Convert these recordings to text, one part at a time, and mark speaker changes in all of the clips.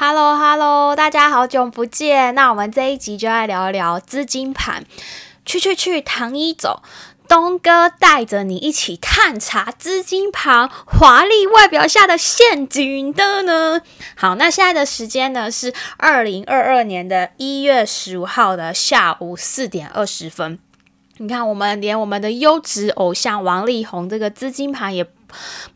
Speaker 1: Hello Hello，大家好久不见。那我们这一集就来聊一聊资金盘。去去去，唐一走，东哥带着你一起探查资金盘华丽外表下的陷阱的呢。好，那现在的时间呢是二零二二年的一月十五号的下午四点二十分。你看，我们连我们的优质偶像王力宏这个资金盘也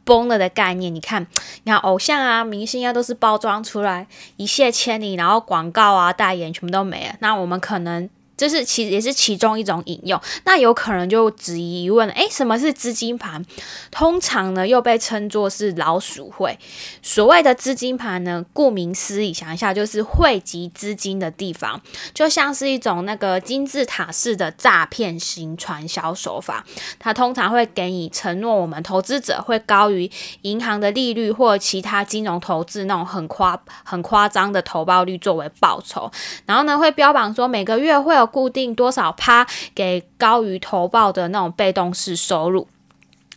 Speaker 1: 崩了的概念，你看，你看偶像啊、明星啊，都是包装出来一泻千里，然后广告啊、代言全部都没了。那我们可能。这是其也是其中一种引用，那有可能就质疑问：诶，什么是资金盘？通常呢，又被称作是老鼠会。所谓的资金盘呢，顾名思义，想一下就是汇集资金的地方，就像是一种那个金字塔式的诈骗型传销手法。它通常会给你承诺，我们投资者会高于银行的利率或其他金融投资那种很夸很夸张的投报率作为报酬，然后呢，会标榜说每个月会有。固定多少趴给高于投报的那种被动式收入，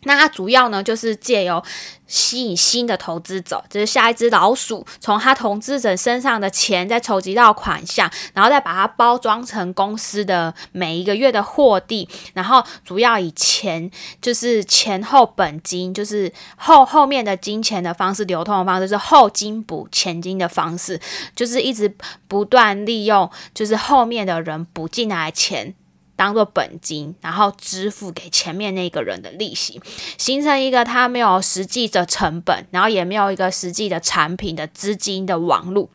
Speaker 1: 那它主要呢就是借由吸引新的投资者，就是下一只老鼠，从他投资者身上的钱再筹集到款项，然后再把它包装成公司的每一个月的获利，然后主要以钱就是前后本金，就是后后面的金钱的方式流通的方式，是后金补前金的方式，就是一直不断利用，就是后面的人补进来钱。当做本金，然后支付给前面那个人的利息，形成一个他没有实际的成本，然后也没有一个实际的产品的资金的网路。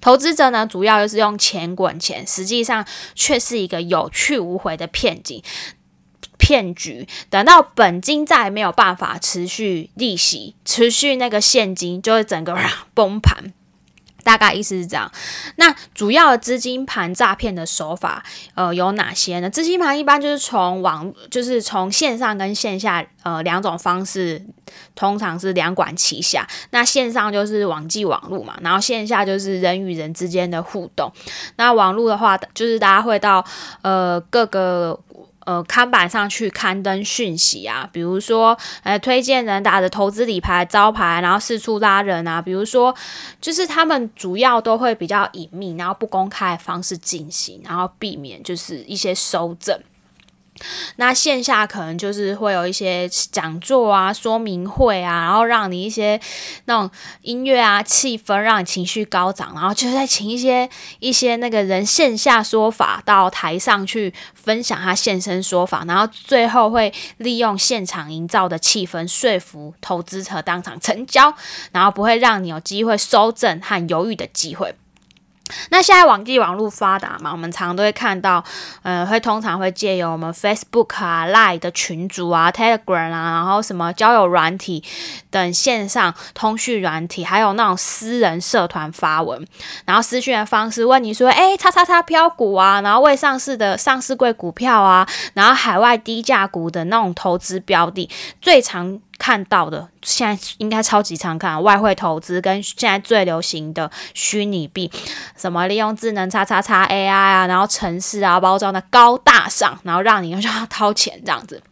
Speaker 1: 投资者呢，主要就是用钱滚钱，实际上却是一个有去无回的骗局。骗局，等到本金再没有办法持续利息，持续那个现金，就会整个崩盘。大概意思是这样，那主要的资金盘诈骗的手法，呃，有哪些呢？资金盘一般就是从网，就是从线上跟线下，呃，两种方式，通常是两管齐下。那线上就是网际网络嘛，然后线下就是人与人之间的互动。那网络的话，就是大家会到呃各个。呃，看板上去刊登讯息啊，比如说，呃，推荐人打着投资理财招牌，然后四处拉人啊，比如说，就是他们主要都会比较隐秘，然后不公开的方式进行，然后避免就是一些收证。那线下可能就是会有一些讲座啊、说明会啊，然后让你一些那种音乐啊、气氛，让你情绪高涨，然后就是再请一些一些那个人线下说法到台上去分享他现身说法，然后最后会利用现场营造的气氛说服投资者当场成交，然后不会让你有机会收证和犹豫的机会。那现在网际网络发达嘛，我们常都会看到，呃，会通常会借由我们 Facebook 啊、Line 的群组啊、Telegram 啊，然后什么交友软体等线上通讯软体，还有那种私人社团发文，然后私讯的方式问你说，哎，叉叉叉飘股啊，然后未上市的上市贵股票啊，然后海外低价股的那种投资标的，最常。看到的，现在应该超级常看外汇投资跟现在最流行的虚拟币，什么利用智能叉叉叉 AI 啊，然后城市啊包装的高大上，然后让你要掏钱这样子。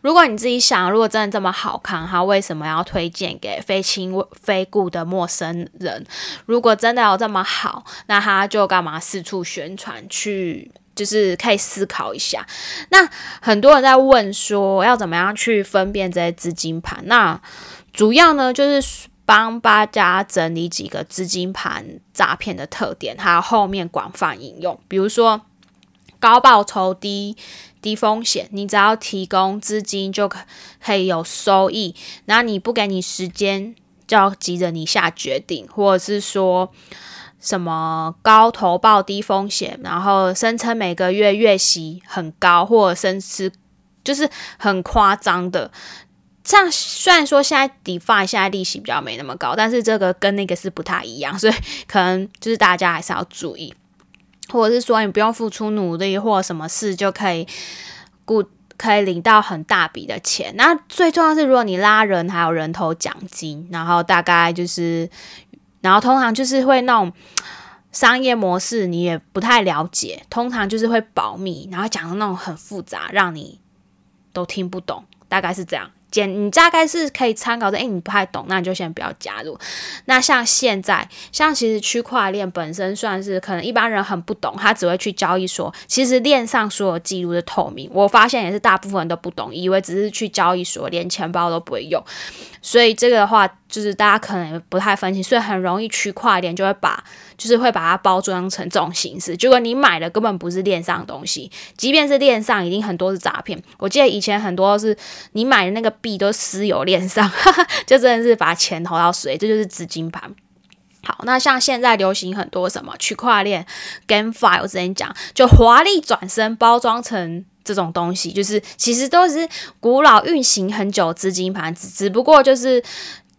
Speaker 1: 如果你自己想，如果真的这么好看，他为什么要推荐给非亲非故的陌生人？如果真的有这么好，那他就干嘛四处宣传去？就是可以思考一下。那很多人在问说，要怎么样去分辨这些资金盘？那主要呢，就是帮大家整理几个资金盘诈骗的特点，还有后面广泛引用。比如说高报酬、低低风险，你只要提供资金就可可以有收益。那你不给你时间，就要急着你下决定，或者是说。什么高投报低风险，然后声称每个月月息很高，或者甚至就是很夸张的。这样虽然说现在 DeFi 现在利息比较没那么高，但是这个跟那个是不太一样，所以可能就是大家还是要注意，或者是说你不用付出努力或什么事就可以固可以领到很大笔的钱。那最重要是，如果你拉人还有人头奖金，然后大概就是。然后通常就是会那种商业模式，你也不太了解，通常就是会保密，然后讲的那种很复杂，让你都听不懂，大概是这样。简你大概是可以参考的，哎，你不太懂，那你就先不要加入。那像现在，像其实区块链本身算是可能一般人很不懂，他只会去交易所。其实链上所有记录的透明，我发现也是大部分人都不懂，以为只是去交易所，连钱包都不会用。所以这个的话，就是大家可能不太分清，所以很容易区块链就会把，就是会把它包装成这种形式。结果你买的根本不是链上的东西，即便是链上，已经很多是诈骗。我记得以前很多是你买的那个币都私有链上，就真的是把钱投到水，这就是资金盘。好，那像现在流行很多什么区块链、GameFi，我之前讲，就华丽转身包装成。这种东西就是其实都是古老运行很久资金盘，只只不过就是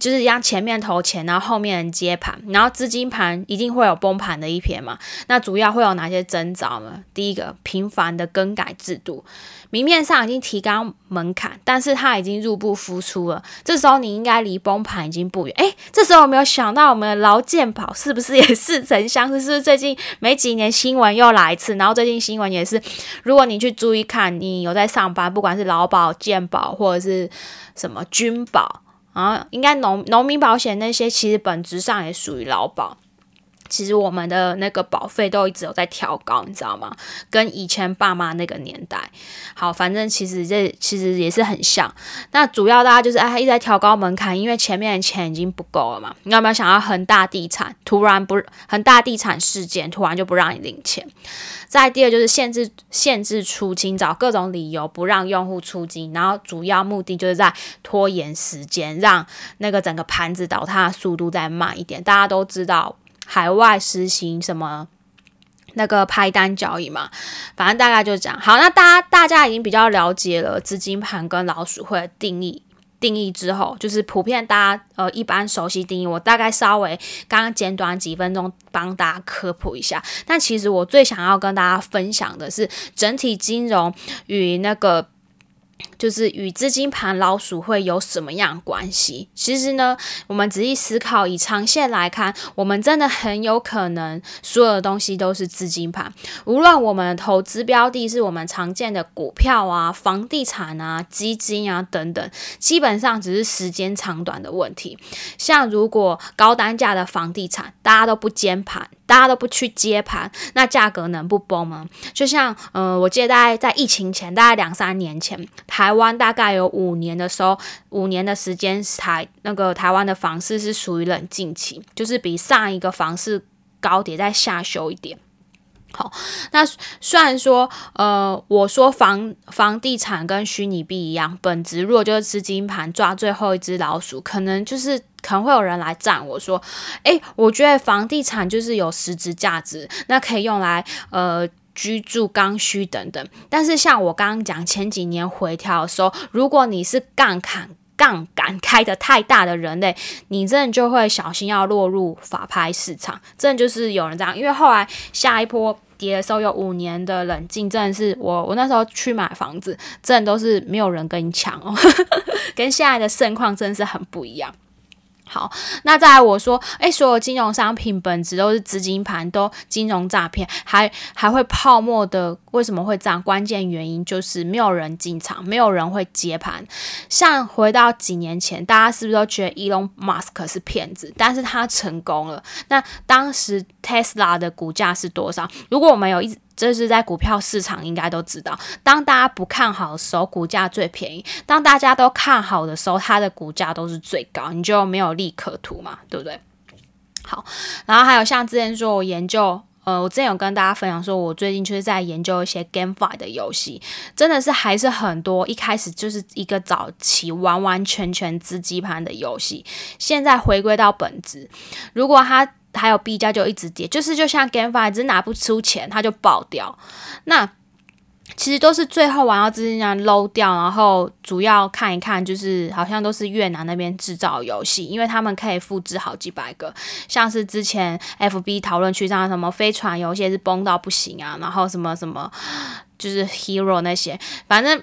Speaker 1: 就是让前面投钱，然后后面接盘，然后资金盘一定会有崩盘的一天嘛。那主要会有哪些征兆呢？第一个，频繁的更改制度。明面上已经提高门槛，但是它已经入不敷出了。这时候你应该离崩盘已经不远。诶，这时候有没有想到我们的劳健保是不是也似曾相识？是不是最近没几年新闻又来一次？然后最近新闻也是，如果你去注意看，你有在上班，不管是劳保、健保或者是什么军保啊，应该农农民保险那些，其实本质上也属于劳保。其实我们的那个保费都一直有在调高，你知道吗？跟以前爸妈那个年代，好，反正其实这其实也是很像。那主要大家就是哎，一直在调高门槛，因为前面的钱已经不够了嘛。你有没有想要恒大地产突然不恒大地产事件突然就不让你领钱？再第二就是限制限制出金，找各种理由不让用户出金，然后主要目的就是在拖延时间，让那个整个盘子倒塌的速度再慢一点。大家都知道。海外实行什么那个拍单交易嘛，反正大概就这样。好，那大家大家已经比较了解了资金盘跟老鼠会定义定义之后，就是普遍大家呃一般熟悉定义，我大概稍微刚刚简短几分钟帮大家科普一下。但其实我最想要跟大家分享的是整体金融与那个。就是与资金盘老鼠会有什么样关系？其实呢，我们仔细思考，以长线来看，我们真的很有可能所有的东西都是资金盘。无论我们投资标的是我们常见的股票啊、房地产啊、基金啊等等，基本上只是时间长短的问题。像如果高单价的房地产，大家都不接盘。大家都不去接盘，那价格能不崩吗？就像，呃，我记得大概在疫情前，大概两三年前，台台湾大概有五年的时候，五年的时间台那个台湾的房市是属于冷静期，就是比上一个房市高点再下修一点。好，那虽然说，呃，我说房房地产跟虚拟币一样，本质如果就是资金盘抓最后一只老鼠，可能就是可能会有人来赞我说，诶，我觉得房地产就是有实质价值，那可以用来呃居住刚需等等。但是像我刚刚讲前几年回调的时候，如果你是杠杆杠杆开的太大的人类，你真的就会小心要落入法拍市场。真的就是有人这样，因为后来下一波跌的时候有五年的冷静，真的是我我那时候去买房子，真的都是没有人跟你抢哦，跟现在的盛况真的是很不一样。好，那再来我说，诶，所有金融商品本质都是资金盘，都金融诈骗，还还会泡沫的，为什么会这样？关键原因就是没有人进场，没有人会接盘。像回到几年前，大家是不是都觉得 Elon Musk 是骗子？但是他成功了。那当时 Tesla 的股价是多少？如果我们有一。这是在股票市场应该都知道，当大家不看好的时候，股价最便宜；当大家都看好的时候，它的股价都是最高，你就没有利可图嘛，对不对？好，然后还有像之前说我研究，呃，我之前有跟大家分享说，我最近就是在研究一些 GameFi 的游戏，真的是还是很多，一开始就是一个早期完完全全资金盘的游戏，现在回归到本质，如果它。还有 B 加就一直跌，就是就像 GameFi，只拿不出钱，它就爆掉。那其实都是最后玩到资金这样漏掉，然后主要看一看，就是好像都是越南那边制造游戏，因为他们可以复制好几百个。像是之前 FB 讨论区上什么飞船游戏是崩到不行啊，然后什么什么就是 Hero 那些，反正。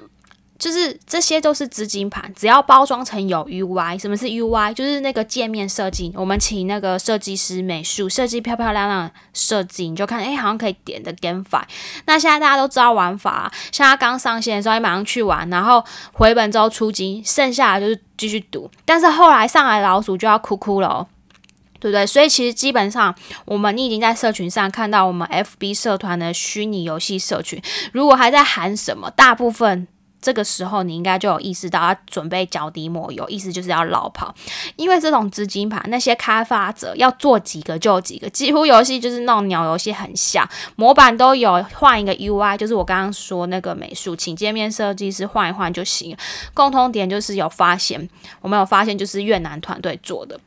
Speaker 1: 就是这些都是资金盘，只要包装成有 UI，什么是 UI？就是那个界面设计。我们请那个设计师美术设计漂漂亮亮设计，你就看，哎，好像可以点的 GameFi。那现在大家都知道玩法，像它刚上线的时候，你马上去玩，然后回本之后出金，剩下的就是继续赌。但是后来上来老鼠就要哭哭了哦，对不对？所以其实基本上，我们你已经在社群上看到我们 FB 社团的虚拟游戏社群，如果还在喊什么，大部分。这个时候，你应该就有意识到要准备脚底抹油，意思就是要绕跑。因为这种资金盘，那些开发者要做几个就几个，几乎游戏就是那种鸟游戏很像，模板都有，换一个 UI，就是我刚刚说那个美术，请界面设计师换一换就行。共通点就是有发现，我们有发现就是越南团队做的，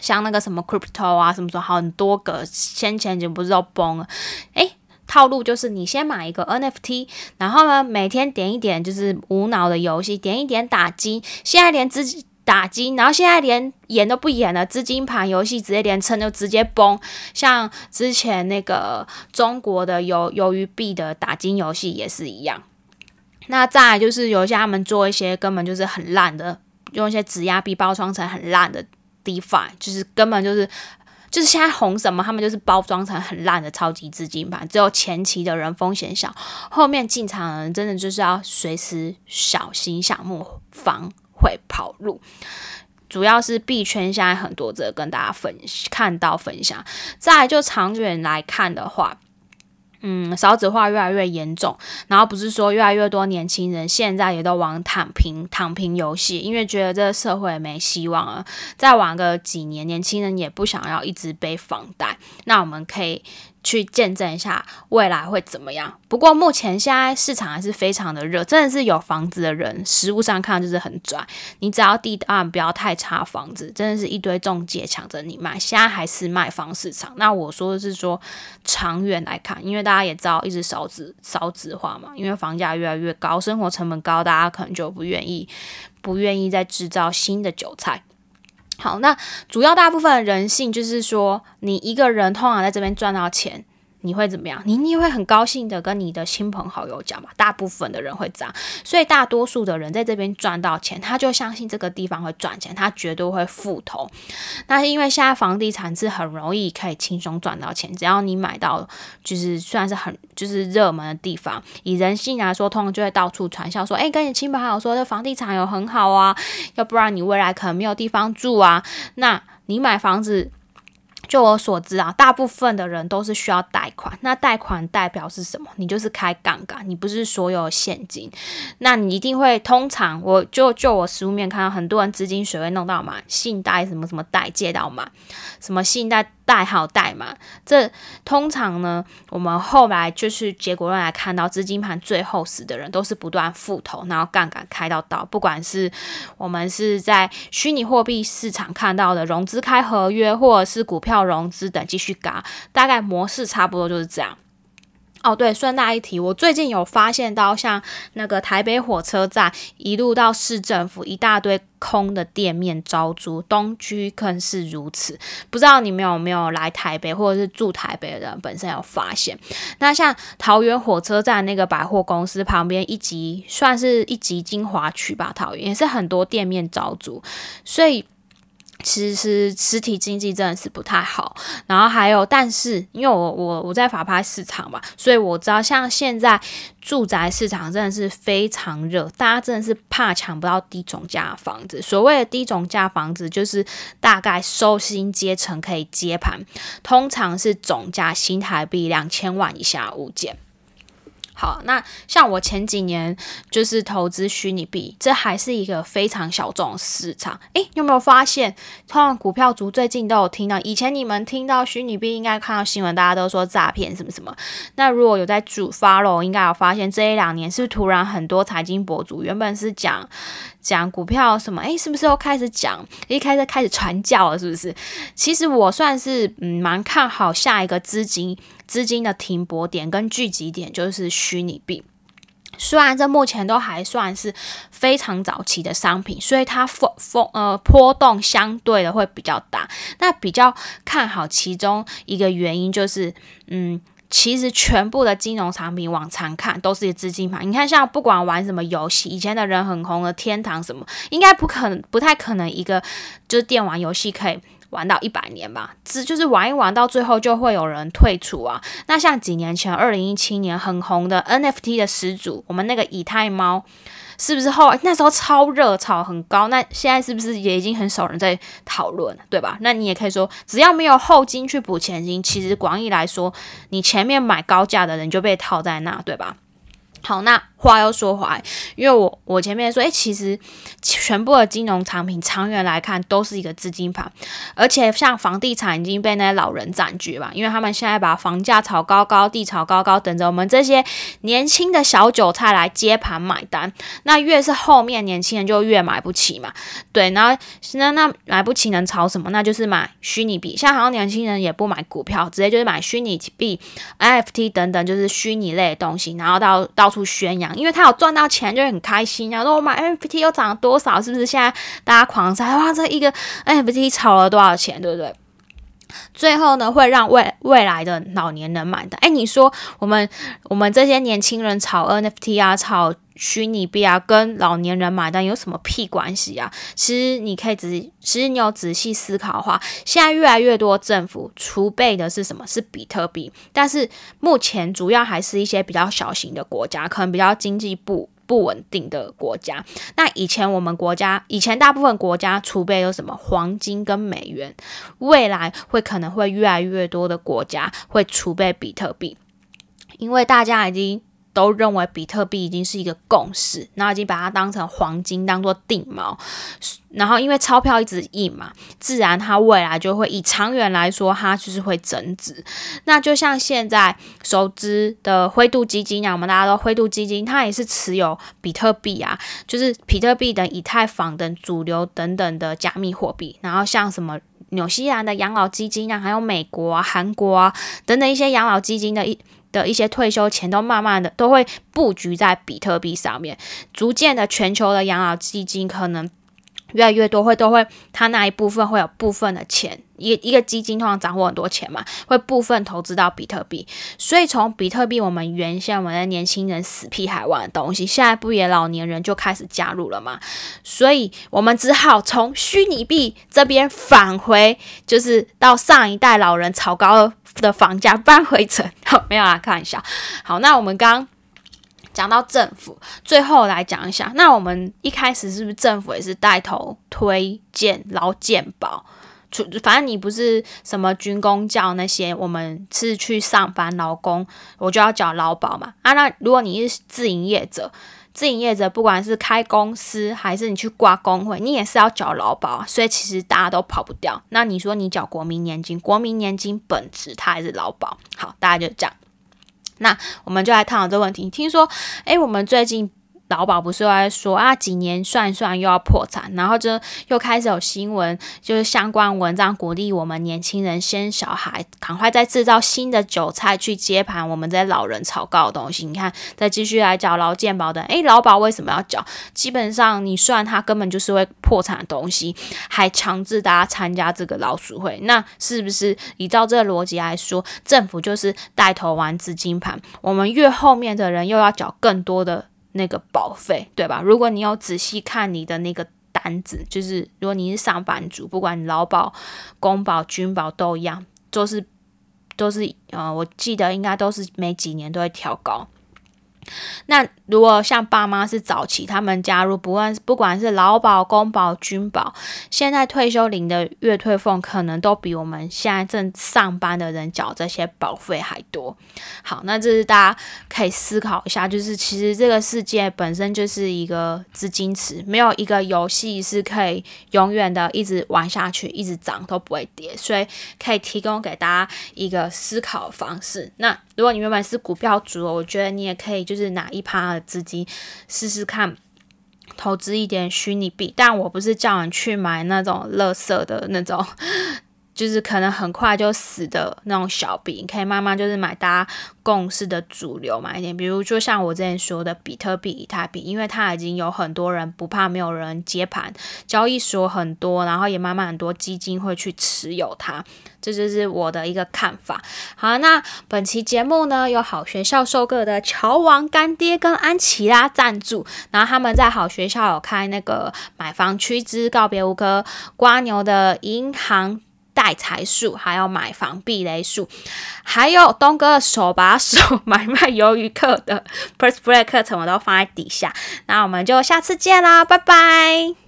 Speaker 1: 像那个什么 Crypto 啊，什么什么很多个，先前就不是都崩了，诶。套路就是你先买一个 NFT，然后呢每天点一点就是无脑的游戏，点一点打金。现在连资打金，然后现在连演都不演了，资金盘游戏直接连撑就直接崩。像之前那个中国的有鱿鱼币的打金游戏也是一样。那再就是有些他们做一些根本就是很烂的，用一些质押币包装成很烂的 DeFi，就是根本就是。就是现在红什么，他们就是包装成很烂的超级资金盘，只有前期的人风险小，后面进场的人真的就是要随时小心项目，防会跑路。主要是币圈现在很多这跟大家分看到分享，再就长远来看的话。嗯，少子化越来越严重，然后不是说越来越多年轻人现在也都玩躺平躺平游戏，因为觉得这个社会没希望了，再玩个几年，年轻人也不想要一直背房贷，那我们可以。去见证一下未来会怎么样。不过目前现在市场还是非常的热，真的是有房子的人，实物上看就是很拽。你只要地段不要太差，房子真的是一堆中介抢着你卖。现在还是卖房市场。那我说的是说长远来看，因为大家也知道一直少子少子化嘛，因为房价越来越高，生活成本高，大家可能就不愿意不愿意再制造新的韭菜。好，那主要大部分人性就是说，你一个人通常在这边赚到钱。你会怎么样？你你会很高兴的跟你的亲朋好友讲嘛？大部分的人会这样，所以大多数的人在这边赚到钱，他就相信这个地方会赚钱，他绝对会复投。那是因为现在房地产是很容易可以轻松赚到钱，只要你买到就是算是很就是热门的地方，以人性来说，通常就会到处传销说，哎，跟你亲朋好友说这房地产有很好啊，要不然你未来可能没有地方住啊。那你买房子。就我所知啊，大部分的人都是需要贷款。那贷款代表是什么？你就是开杠杆，你不是所有现金。那你一定会，通常我就就我实物面看到很多人资金水位弄到满，信贷什么什么贷借到满，什么信贷。贷好贷嘛，这通常呢，我们后来就是结果论来看到，资金盘最后死的人都是不断复投，然后杠杆开到到，不管是我们是在虚拟货币市场看到的融资开合约，或者是股票融资等继续嘎，大概模式差不多就是这样。哦，对，顺带一提，我最近有发现到，像那个台北火车站一路到市政府，一大堆空的店面招租，东区更是如此。不知道你们有没有来台北，或者是住台北的人本身有发现？那像桃园火车站那个百货公司旁边一级，算是一级精华区吧，桃园也是很多店面招租，所以。其实实体经济真的是不太好，然后还有，但是因为我我我在法拍市场嘛，所以我知道像现在住宅市场真的是非常热，大家真的是怕抢不到低总价房子。所谓的低总价房子，就是大概收薪阶层可以接盘，通常是总价新台币两千万以下物件。好，那像我前几年就是投资虚拟币，这还是一个非常小众市场。诶，有没有发现，通常股票族最近都有听到？以前你们听到虚拟币，应该看到新闻，大家都说诈骗什么什么。那如果有在主 follow，应该有发现这一两年是突然很多财经博主原本是讲。讲股票什么？诶，是不是又开始讲？一开始开始传教了，是不是？其实我算是嗯蛮看好下一个资金资金的停泊点跟聚集点，就是虚拟币。虽然这目前都还算是非常早期的商品，所以它风风呃波动相对的会比较大。那比较看好其中一个原因就是，嗯，其实全部的金融产品往常看都是资金盘。你看，像不管玩什么游戏，以前的人很红的天堂什么，应该不可能，不太可能一个就是电玩游戏可以玩到一百年吧？只就是玩一玩到最后就会有人退出啊。那像几年前二零一七年很红的 NFT 的始祖，我们那个以太猫。是不是后那时候超热炒很高？那现在是不是也已经很少人在讨论，对吧？那你也可以说，只要没有后金去补前金，其实广义来说，你前面买高价的人就被套在那，对吧？好，那话又说回来，因为我我前面说，诶，其实全部的金融产品长远来看都是一个资金盘，而且像房地产已经被那些老人占据吧，因为他们现在把房价炒高高，地炒高高，等着我们这些年轻的小韭菜来接盘买单。那越是后面年轻人就越买不起嘛，对，然后那那买不起能炒什么？那就是买虚拟币，像好像年轻人也不买股票，直接就是买虚拟币、NFT 等等，就是虚拟类的东西，然后到到。处宣扬，因为他有赚到钱，就很开心。然后说我买 NFT 又涨了多少，是不是？现在大家狂猜，哇，这一个 NFT 炒了多少钱，对不对？最后呢，会让未未来的老年人买的。哎，你说我们我们这些年轻人炒 NFT 啊，炒虚拟币啊，跟老年人买单有什么屁关系啊？其实你可以仔，其实你有仔细思考的话，现在越来越多政府储备的是什么？是比特币。但是目前主要还是一些比较小型的国家，可能比较经济不不稳定的国家。那以前我们国家，以前大部分国家储备有什么？黄金跟美元。未来会可能会越来越多的国家会储备比特币，因为大家已经。都认为比特币已经是一个共识，然后已经把它当成黄金当做定锚，然后因为钞票一直印嘛，自然它未来就会以长远来说，它就是会增值。那就像现在熟知的灰度基金啊，我们大家都灰度基金，它也是持有比特币啊，就是比特币等以太坊等主流等等的加密货币。然后像什么纽西兰的养老基金啊，还有美国啊、韩国啊等等一些养老基金的一。的一些退休钱都慢慢的都会布局在比特币上面，逐渐的全球的养老基金可能越来越多，会都会他那一部分会有部分的钱。一一个基金通常掌握很多钱嘛，会部分投资到比特币，所以从比特币，我们原先我们的年轻人死屁孩玩的东西，现在不也老年人就开始加入了嘛？所以我们只好从虚拟币这边返回，就是到上一代老人炒高的房价搬回城。好，没有啦，开玩笑。好，那我们刚讲到政府，最后来讲一下，那我们一开始是不是政府也是带头推荐劳健保？反正你不是什么军工教那些，我们是去上班劳工，我就要缴劳保嘛。啊，那如果你是自营业者，自营业者不管是开公司还是你去挂工会，你也是要缴劳保，所以其实大家都跑不掉。那你说你缴国民年金，国民年金本质它还是劳保。好，大家就这样。那我们就来探讨这个问题。听说，诶，我们最近。劳保不是又在说啊，几年算一算又要破产，然后就又开始有新闻，就是相关文章鼓励我们年轻人生小孩，赶快再制造新的韭菜去接盘我们这些老人炒高的东西。你看，再继续来缴劳健保的，诶，劳保为什么要缴？基本上你算它根本就是会破产的东西，还强制大家参加这个老鼠会，那是不是依照这个逻辑来说，政府就是带头玩资金盘？我们越后面的人又要缴更多的。那个保费，对吧？如果你有仔细看你的那个单子，就是如果你是上班族，不管你劳保、公保、军保都一样，都是都是呃，我记得应该都是每几年都会调高。那如果像爸妈是早期，他们加入，不管不管是劳保、公保、军保，现在退休领的月退俸可能都比我们现在正上班的人缴这些保费还多。好，那这是大家可以思考一下，就是其实这个世界本身就是一个资金池，没有一个游戏是可以永远的一直玩下去，一直涨都不会跌，所以可以提供给大家一个思考方式。那如果你原本是股票族，我觉得你也可以就是拿一趴的资金试试看，投资一点虚拟币。但我不是叫你去买那种垃圾的那种就是可能很快就死的那种小币，可以慢慢就是买大家共识的主流买一点，比如就像我之前说的比特币、以太币，因为它已经有很多人不怕没有人接盘，交易所很多，然后也慢慢很多基金会去持有它，这就是我的一个看法。好，那本期节目呢，有好学校收购的乔王干爹跟安琪拉赞助，然后他们在好学校有开那个买房趋之告别五科瓜牛的银行。带财术，还有买房避雷术，还有东哥手把手买卖鱿鱼课的 First Break 课程，我都放在底下。那我们就下次见啦，拜拜。